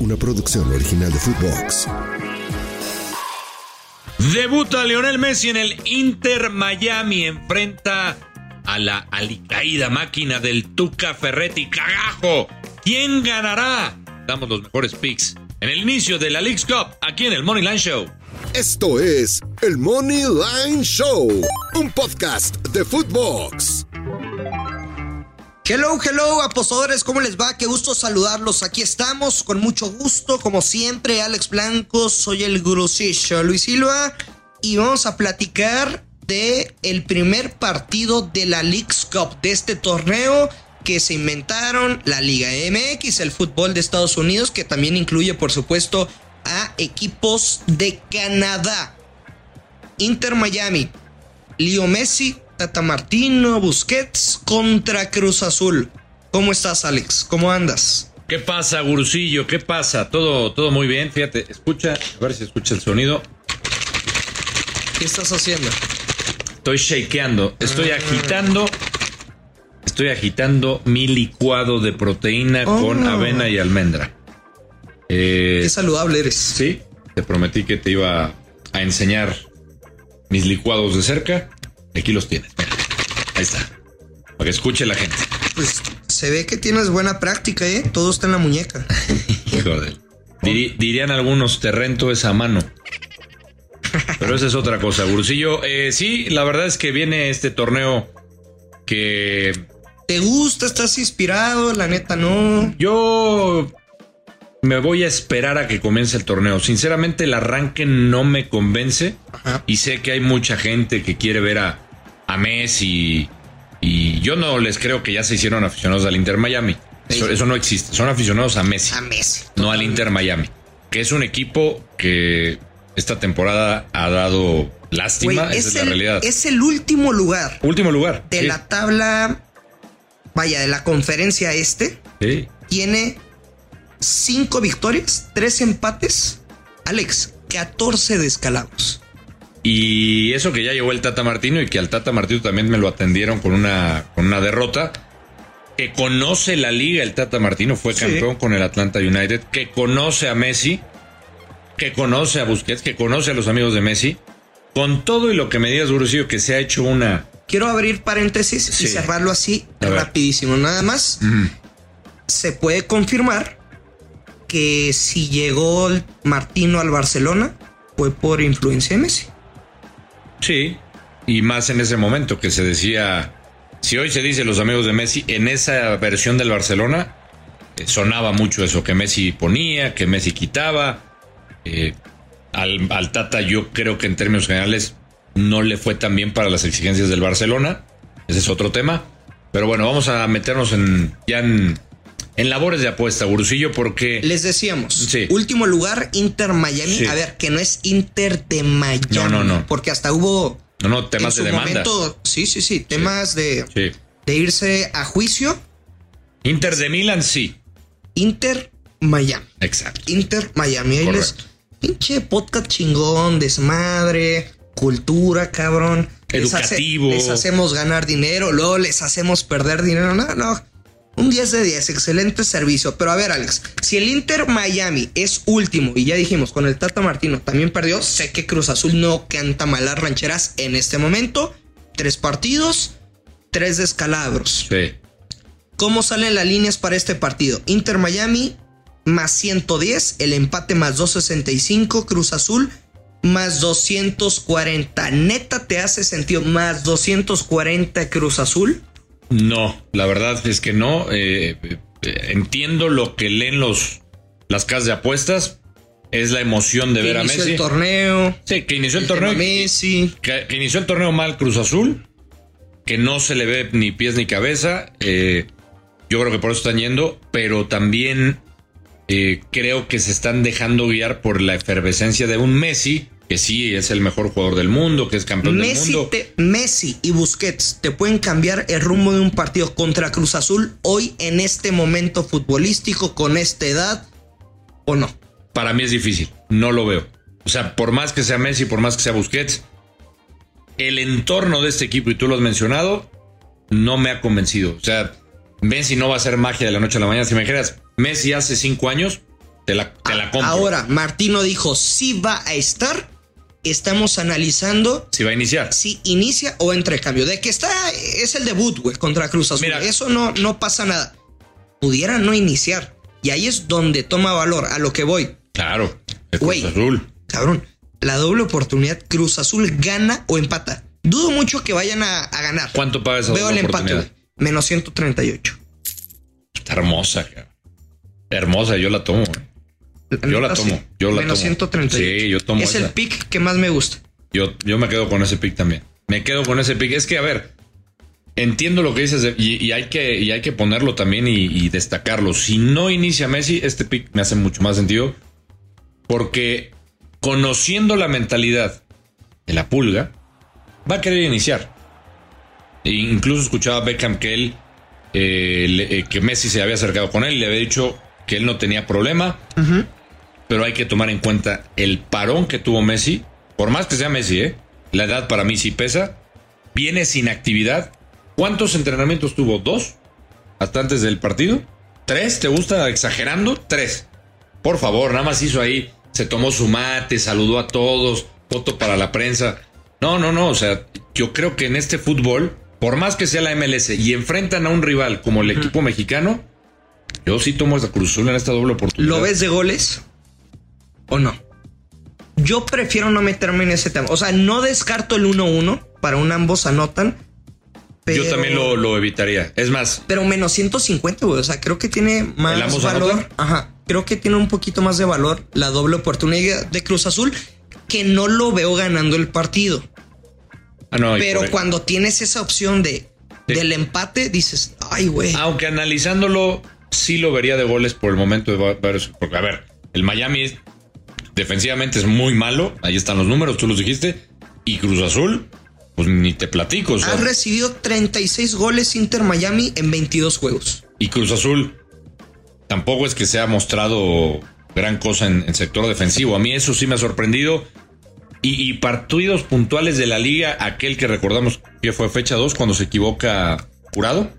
una producción original de Footbox. Debuta Lionel Messi en el Inter Miami. Enfrenta a la alicaída máquina del Tuca Ferretti. ¡Cagajo! ¿Quién ganará? Damos los mejores picks en el inicio de la League's Cup aquí en el Money Line Show. Esto es el Money Line Show, un podcast de Footbox. Hello, hello, apostadores, ¿cómo les va? Qué gusto saludarlos. Aquí estamos, con mucho gusto, como siempre, Alex Blanco, soy el gurusillo Luis Silva, y vamos a platicar de el primer partido de la League's Cup, de este torneo que se inventaron la Liga MX, el fútbol de Estados Unidos, que también incluye, por supuesto, a equipos de Canadá. Inter Miami, Leo Messi, Tata Martino, Busquets contra Cruz Azul. ¿Cómo estás, Alex? ¿Cómo andas? ¿Qué pasa, Gurusillo? ¿Qué pasa? Todo, todo muy bien. Fíjate, escucha, a ver si escucha el sonido. ¿Qué estás haciendo? Estoy shakeando, estoy agitando. Estoy agitando mi licuado de proteína con Oh. avena y almendra. Eh, Qué saludable eres. sí, te prometí que te iba a enseñar mis licuados de cerca. Aquí los tienes. Ahí está. Para que escuche la gente. Pues se ve que tienes buena práctica, ¿eh? Todo está en la muñeca. Joder. Dirían algunos, te rento esa mano. Pero esa es otra cosa, Gursillo. Eh, sí, la verdad es que viene este torneo que ¿Te gusta? ¿Estás inspirado? La neta, no. yo me voy a esperar a que comience el torneo. Sinceramente, el arranque no me convence. Ajá. Y sé que hay mucha gente que quiere ver a, a Messi. Y yo no les creo que ya se hicieron aficionados al Inter Miami. Eso, no existe. Son aficionados a Messi. A Messi. no al Inter Miami, que es un equipo que esta temporada ha dado lástima, esa es, es, la realidad. es el último lugar Último lugar. de sí, la tabla, vaya, de la conferencia este. sí. Tiene cinco victorias, tres empates. Alex, 14 descalabros. Y eso que ya llegó el Tata Martino y que al Tata Martino también me lo atendieron con una, con una derrota. Que conoce la liga, el Tata Martino fue Sí. campeón con el Atlanta United, que conoce a Messi, que conoce a Busquets, que conoce a los amigos de Messi. Con todo y lo que me digas, Gurusillo, que se ha hecho una. Quiero abrir paréntesis Sí. y cerrarlo así rapidísimo. Nada más se puede confirmar que si llegó Martino al Barcelona fue por influencia de Messi. Sí, y más en ese momento que se decía, si hoy se dice los amigos de Messi, en esa versión del Barcelona eh, sonaba mucho eso, que Messi ponía, que Messi quitaba. Eh, al, al Tata yo creo que en términos generales no le fue tan bien para las exigencias del Barcelona, ese es otro tema. Pero bueno, vamos a meternos en ya en, en labores de apuesta, Gurusillo, porque... Les decíamos, Sí. último lugar, Inter Miami. Sí. A ver, que no es Inter de Miami. No, no, no. Porque hasta hubo. No, no, temas en de su demanda. momento, sí, sí, sí, temas de, Sí. de irse a juicio. Inter de Milan, sí. Inter Miami. Exacto. Inter Miami. Ahí les. Pinche podcast chingón, desmadre, cultura, cabrón. Les hace- Educativo. Les, hacemos ganar dinero, luego les hacemos perder dinero. No, no. Un 10 de 10, excelente servicio. Pero a ver, Alex, si el Inter Miami es último, y ya dijimos, con el Tata Martino también perdió, sé que Cruz Azul no canta malas rancheras en este momento. Tres partidos, tres descalabros. Sí. ¿Cómo salen las líneas para este partido? Inter Miami más 110, el empate más 265, Cruz Azul más 240. Neta te hace sentido más 240 Cruz Azul. No, la verdad es que no. Eh, eh, entiendo lo que leen los las casas de apuestas. Es la emoción de Que ver a inició Messi. el torneo. Sí, que inició el torneo. Messi. Que, que inició el torneo mal Cruz Azul. Que no se le ve ni pies ni cabeza. Eh, yo creo que por eso están yendo. Pero también eh, creo que se están dejando guiar por la efervescencia de un Messi. Que sí es el mejor jugador del mundo. Que es campeón Messi, del mundo. te- Messi y Busquets te pueden cambiar el rumbo de un partido contra Cruz Azul hoy en este momento futbolístico con esta edad o no. para mí es difícil. No lo veo. O sea, por más que sea Messi, por más que sea Busquets, el entorno de este equipo, y tú lo has mencionado, no me ha convencido. O sea, Messi no va a ser magia de la noche a la mañana. Si me dijeras, Messi hace cinco años, Te la, te la compro. Ahora, Martino dijo, si va a estar, estamos analizando Si va a iniciar. si inicia o entre cambio. De que está, es el debut, güey, contra Cruz Azul. Mira. Eso no, no pasa nada. Pudiera no iniciar. Y ahí es donde toma valor, a lo que voy. Claro. El Cruz Güey. Azul. Cabrón, la doble oportunidad, Cruz Azul gana o empata. Dudo mucho que vayan a, a ganar. ¿Cuánto paga esa Veo el empate, güey. Menos 138. Está hermosa, cabrón. Hermosa, yo la tomo. güey. Yo la tomo, yo la Menos tomo. 138. Sí, yo tomo Es el pick que más me gusta. Yo, yo me quedo con ese pick también. Me quedo con ese pick. Es que, a ver, entiendo lo que dices de- y, y hay, que, y hay que ponerlo también y, y destacarlo. Si no inicia Messi, este pick me hace mucho más sentido. Porque conociendo la mentalidad de la pulga, va a querer iniciar. E incluso escuchaba a Beckham que él, eh, le- eh, que Messi se había acercado con él y le había dicho que él no tenía problema. Pero hay que tomar en cuenta el parón que tuvo Messi. Por más que sea Messi, ¿eh? La edad para mí sí pesa. Viene sin actividad. ¿Cuántos entrenamientos tuvo? ¿Dos? ¿Hasta antes del partido? ¿Tres? ¿Te gusta exagerando? Tres. Por favor, nada más hizo ahí. Se tomó su mate, saludó a todos, foto para la prensa. No, no, no. O sea, yo creo que en este fútbol, por más que sea la MLS y enfrentan a un rival como el equipo mexicano, yo sí tomo esta Cruz Azul en esta doble oportunidad. ¿Lo ves de goles o no? Yo prefiero no meterme en ese tema. O sea, no descarto el 1-1 para un ambos anotan. Pero, Yo también lo, lo evitaría. Es más, Pero menos 150, güey. O sea, creo que tiene ¿El más valor. anotan? Ajá. Creo que tiene un poquito más de valor la doble oportunidad de Cruz Azul, que no lo veo ganando el partido. ah, no, Pero cuando tienes esa opción de Sí. del empate, dices, ay, güey. aunque analizándolo, sí lo vería de goles por el momento de varios. Porque, a ver, el Miami defensivamente es muy malo. Ahí están los números, tú los dijiste. Y Cruz Azul, pues ni te platico. o sea, Ha recibido 36 goles Inter Miami en 22 juegos. y Cruz Azul tampoco es que se ha mostrado gran cosa en el sector defensivo. A mí eso sí me ha sorprendido. Y, y partidos puntuales de la liga, aquel que recordamos que fue fecha 2 cuando se equivoca Jurado.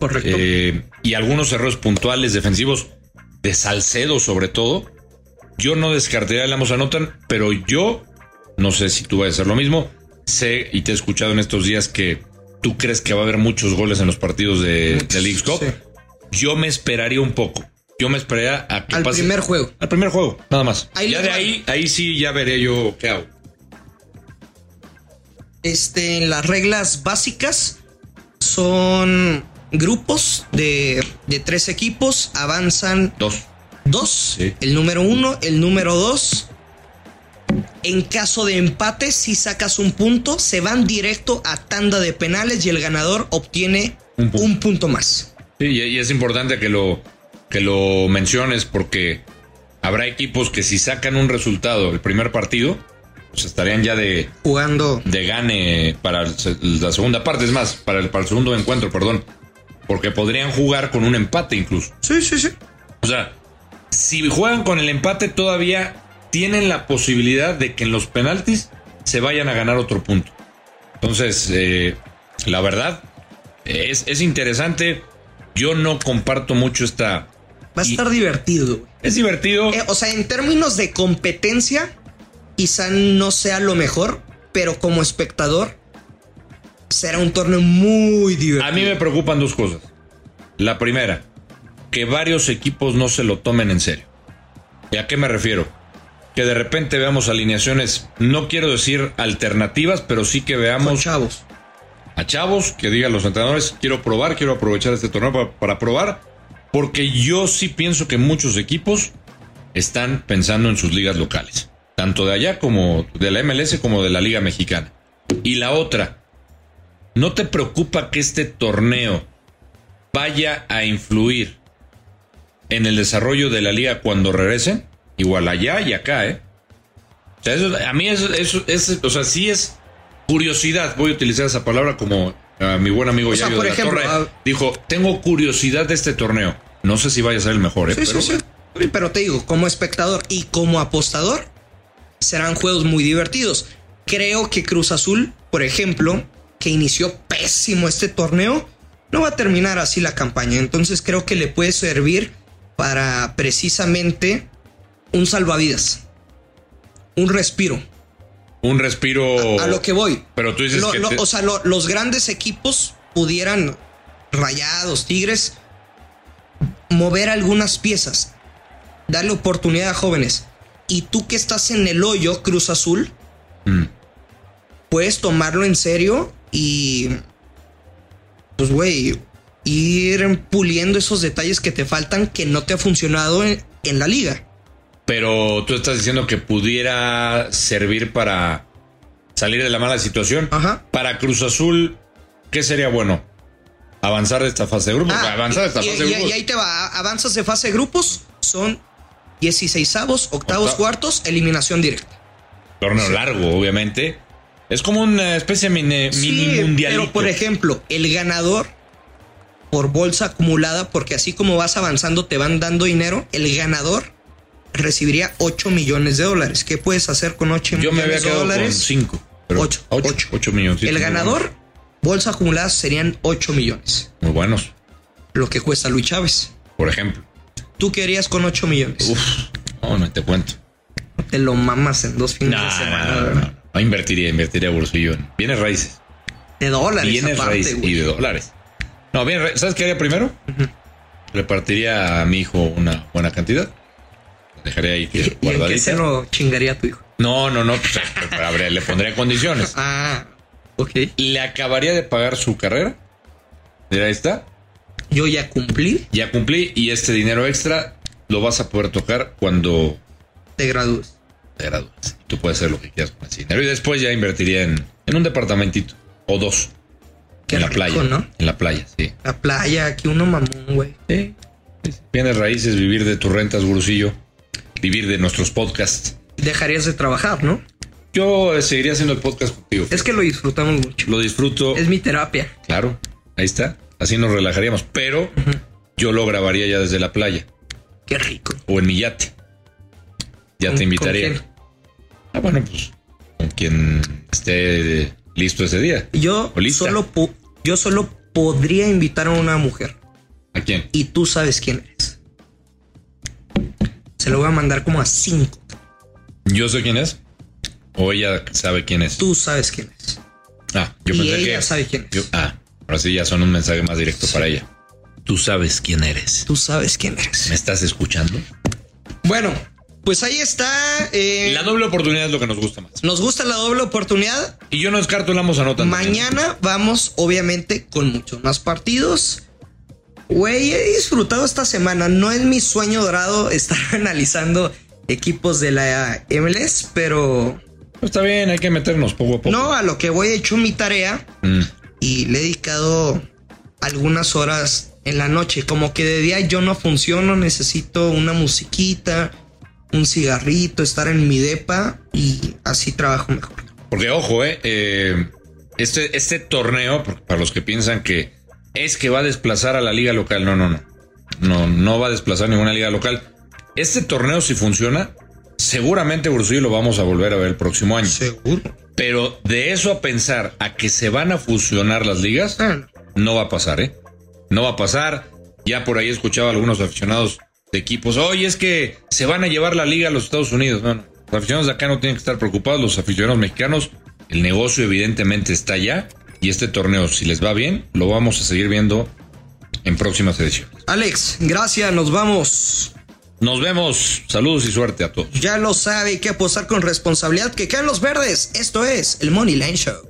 Correcto. Eh, y algunos errores puntuales defensivos de Salcedo sobre todo. Yo no descartaría el ambos anotan, pero yo no sé si tú vas a hacer lo mismo. Sé y te he escuchado en estos días que tú crees que va a haber muchos goles en los partidos de, de Leagues Cup. sí. Yo me esperaría un poco. Yo me esperaría a que Al pase- primer juego. Al primer juego, nada más. Ahí ya de ahí, ahí sí ya veré yo qué hago. Este, en las reglas básicas son grupos de, de tres equipos, avanzan Dos. Dos, Sí. el número uno, el número dos. En caso de empate, si sacas un punto, se van directo a tanda de penales y el ganador obtiene Un un punto. más. Sí, y, es importante que lo, que lo menciones porque habrá equipos que si sacan un resultado el primer partido, pues estarían ya de, Jugando. de gane para la segunda parte, es más, para el, para el segundo encuentro, perdón. Porque podrían jugar con un empate incluso. Sí, sí, sí. O sea, si juegan con el empate todavía tienen la posibilidad de que en los penaltis se vayan a ganar otro punto. Entonces, eh, la verdad, es, es interesante. Yo no comparto mucho esta... Va a Y- estar divertido. Es divertido. Eh, o sea, en términos de competencia, quizá no sea lo mejor, pero como espectador, será un torneo muy divertido. A mí me preocupan dos cosas. La primera, que varios equipos no se lo tomen en serio. ¿Y a qué me refiero? Que de repente veamos alineaciones, no quiero decir alternativas, pero sí que Con veamos chavos. a chavos que digan los entrenadores, quiero probar, quiero aprovechar este torneo para, para probar, porque yo sí pienso que muchos equipos están pensando en sus ligas locales, tanto de allá como de la MLS como de la Liga Mexicana. Y la otra, ¿no te preocupa que este torneo vaya a influir en el desarrollo de la liga cuando regresen? Igual allá y acá, ¿eh? O sea, eso- a mí eso, eso, es, o sea, sí es curiosidad, voy a utilizar esa palabra como ah, mi buen amigo O sea, Yayo por de la ejemplo, Torre ah, dijo, tengo curiosidad de este torneo. No sé si vaya a ser el mejor, ¿eh? Sí, pero sí, sí. Sí, Pero te digo, como espectador y como apostador, serán juegos muy divertidos. Creo que Cruz Azul, por ejemplo, que inició pésimo este torneo, no va a terminar así la campaña. Entonces creo que le puede servir para precisamente un salvavidas, un respiro. Un respiro. A, lo que voy. Pero tú dices Lo- que. lo- te- O sea, lo- los grandes equipos pudieran, rayados, tigres, mover algunas piezas, darle oportunidad a jóvenes. Y tú que estás en el hoyo, Cruz Azul, Mm. puedes tomarlo en serio y, pues, güey, ir puliendo esos detalles que te faltan que no te ha funcionado en, en la liga. Pero tú estás diciendo que pudiera servir para salir de la mala situación. Ajá. Para Cruz Azul, ¿qué sería bueno? Avanzar de esta fase de grupos. Ah, avanzar de esta y, fase de grupos. y ahí te va, avanzas de fase de grupos, son 16avos, octavos, Octavo. cuartos, eliminación directa. Torneo largo, obviamente. Es como una especie de mini, mini mundialito. pero por ejemplo, el ganador por bolsa acumulada, porque así como vas avanzando te van dando dinero, el ganador recibiría 8 millones de dólares. ¿Qué puedes hacer con 8 Yo me había millones de quedado con dólares? 5. Ocho, 8. ocho. 8 millones. el ganador, bolsa acumulada serían 8 millones. Muy buenos, Lo que cuesta Luis Chávez. por ejemplo. ¿Tú qué harías con 8 millones? Uf, no, no te cuento. Te lo mamas en dos fines de semana. no, invertiría, invertiría bolsillo. en Bienes raíces. De dólares Bienes aparte, raíces güey. y de dólares. No, bien, ¿sabes qué haría primero? Repartiría a mi hijo una buena cantidad. Lo Dejaría ahí ¿Y, que y en qué guardadita. se lo chingaría a tu hijo? No, no, no. Pues, habría- le pondría condiciones. Ah, ok. Le acabaría de pagar su carrera. Mira, ahí está. Yo ya cumplí, Ya cumplí y este dinero extra lo vas a poder tocar cuando te gradúes. te gradúes. Tú puedes hacer lo que quieras con ese dinero. Y después ya invertiría en, en un departamentito o dos. Qué en la rico, playa. ¿no? En la playa, sí. La playa, aquí uno mamón, güey. Sí. Bienes raíces, vivir de tus rentas, gurusillo. Vivir de nuestros podcasts. Dejarías de trabajar, ¿no? Yo eh, seguiría haciendo el podcast contigo. Es que lo disfrutamos mucho. Lo disfruto. Es mi terapia. Claro, ahí está. Así nos relajaríamos. Pero yo lo grabaría ya desde la playa Qué rico. o en mi yate. Ya ¿Con- te invitaría. con quién? Ah, bueno, pues con quien esté listo ese día. Yo solo, yo solo podría invitar a una mujer. ¿A quién? Y tú sabes quién eres. Se lo voy a mandar como a cinco. ¿Yo sé quién es? ¿O ella sabe quién es? Tú sabes quién es. Ah, yo y pensé ella que. sabe quién es. yo- ah, ahora sí ya son un mensaje más directo para ella. Tú sabes quién eres. Tú sabes quién eres. ¿Me estás escuchando? Bueno, pues ahí está. eh, La doble oportunidad es lo que nos gusta más. nos gusta la doble oportunidad. Y yo no descarto el ambos anotan. también. Mañana vamos, obviamente, con muchos más partidos. Güey, he disfrutado esta semana. No es mi sueño dorado estar analizando equipos de la MLS, pero Está bien, hay que meternos poco a poco. no, a lo que voy he hecho mi tarea Mm. y le he dedicado algunas horas en la noche. Como que de día yo no funciono, necesito una musiquita, un cigarrito, estar en mi depa y así trabajo mejor. Porque ojo, eh, eh, este, este torneo, para los que piensan que es que va a desplazar a la liga local, no, no, no. No, no va a desplazar ninguna liga local. Este torneo, si funciona, seguramente Bursillo lo vamos a volver a ver el próximo año. Seguro. Pero de eso a pensar a que se van a fusionar las ligas, Ah, no va a pasar, ¿eh? No va a pasar. Ya por ahí he escuchado a algunos aficionados de equipos, oye, es que se van a llevar la liga a los Estados Unidos. No, no. Los aficionados de acá no tienen que estar preocupados, los aficionados mexicanos, el negocio evidentemente está allá y este torneo, si les va bien, lo vamos a seguir viendo en próximas ediciones. Alex, gracias, nos vamos. Nos vemos, saludos y suerte a todos. Ya lo sabe, hay que apostar con responsabilidad. Que caen los verdes. Esto es el Money Line Show.